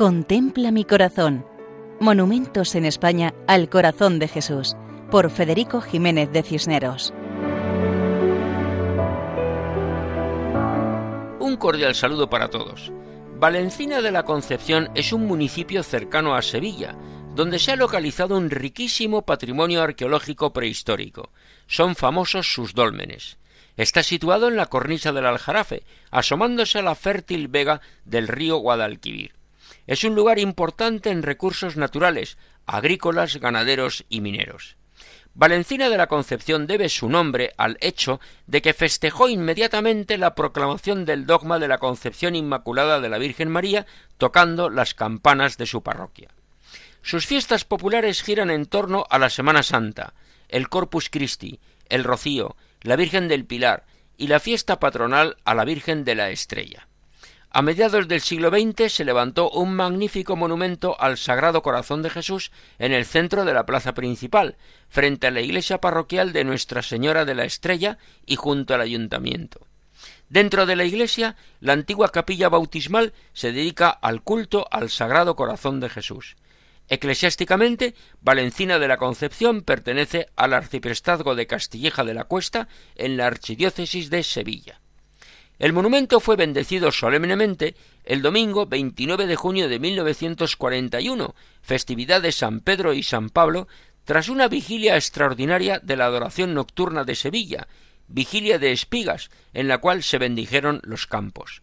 Contempla mi corazón. Monumentos en España al corazón de Jesús, por Federico Jiménez de Cisneros. Un cordial saludo para todos. Valencina de la Concepción es un municipio cercano a Sevilla, donde se ha localizado un riquísimo patrimonio arqueológico prehistórico. Son famosos sus dólmenes. Está situado en la cornisa del Aljarafe, asomándose a la fértil vega del río Guadalquivir. Es un lugar importante en recursos naturales, agrícolas, ganaderos y mineros. Valencina de la Concepción debe su nombre al hecho de que festejó inmediatamente la proclamación del dogma de la Concepción Inmaculada de la Virgen María tocando las campanas de su parroquia. Sus fiestas populares giran en torno a la Semana Santa, el Corpus Christi, el Rocío, la Virgen del Pilar y la fiesta patronal a la Virgen de la Estrella. A mediados del siglo XX se levantó un magnífico monumento al Sagrado Corazón de Jesús en el centro de la plaza principal, frente a la iglesia parroquial de Nuestra Señora de la Estrella y junto al ayuntamiento. Dentro de la iglesia, la antigua capilla bautismal se dedica al culto al Sagrado Corazón de Jesús. Eclesiásticamente, Valencina de la Concepción pertenece al arciprestazgo de Castilleja de la Cuesta en la archidiócesis de Sevilla. El monumento fue bendecido solemnemente el domingo 29 de junio de 1941, festividad de San Pedro y San Pablo, tras una vigilia extraordinaria de la adoración nocturna de Sevilla, vigilia de espigas, en la cual se bendijeron los campos.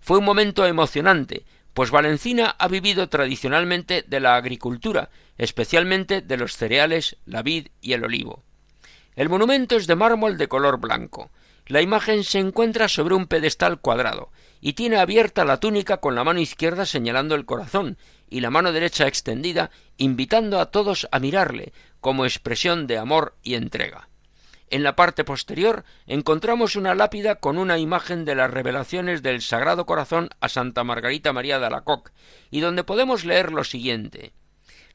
Fue un momento emocionante, pues Valencina ha vivido tradicionalmente de la agricultura, especialmente de los cereales, la vid y el olivo. El monumento es de mármol de color blanco. La imagen se encuentra sobre un pedestal cuadrado y tiene abierta la túnica con la mano izquierda señalando el corazón y la mano derecha extendida, invitando a todos a mirarle como expresión de amor y entrega. En la parte posterior encontramos una lápida con una imagen de las revelaciones del Sagrado Corazón a Santa Margarita María de Alacoc, y donde podemos leer lo siguiente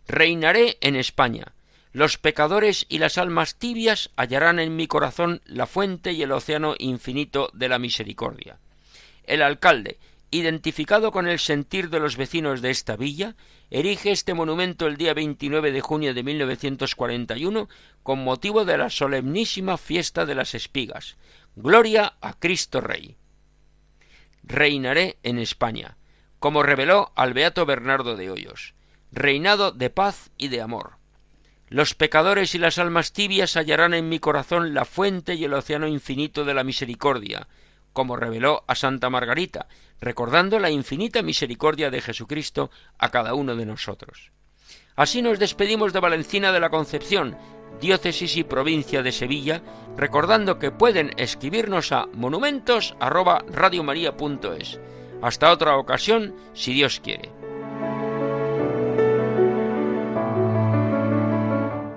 Reinaré en España, los pecadores y las almas tibias hallarán en mi corazón la fuente y el océano infinito de la misericordia. El alcalde, identificado con el sentir de los vecinos de esta villa, erige este monumento el día 29 de junio de 1941 con motivo de la solemnísima fiesta de las espigas. Gloria a Cristo Rey. Reinaré en España, como reveló al beato Bernardo de Hoyos, reinado de paz y de amor los pecadores y las almas tibias hallarán en mi corazón la fuente y el océano infinito de la misericordia, como reveló a Santa Margarita, recordando la infinita misericordia de Jesucristo a cada uno de nosotros. Así nos despedimos de Valencina de la Concepción, diócesis y provincia de Sevilla, recordando que pueden escribirnos a monumentos@radiomaria.es. Hasta otra ocasión, si Dios quiere.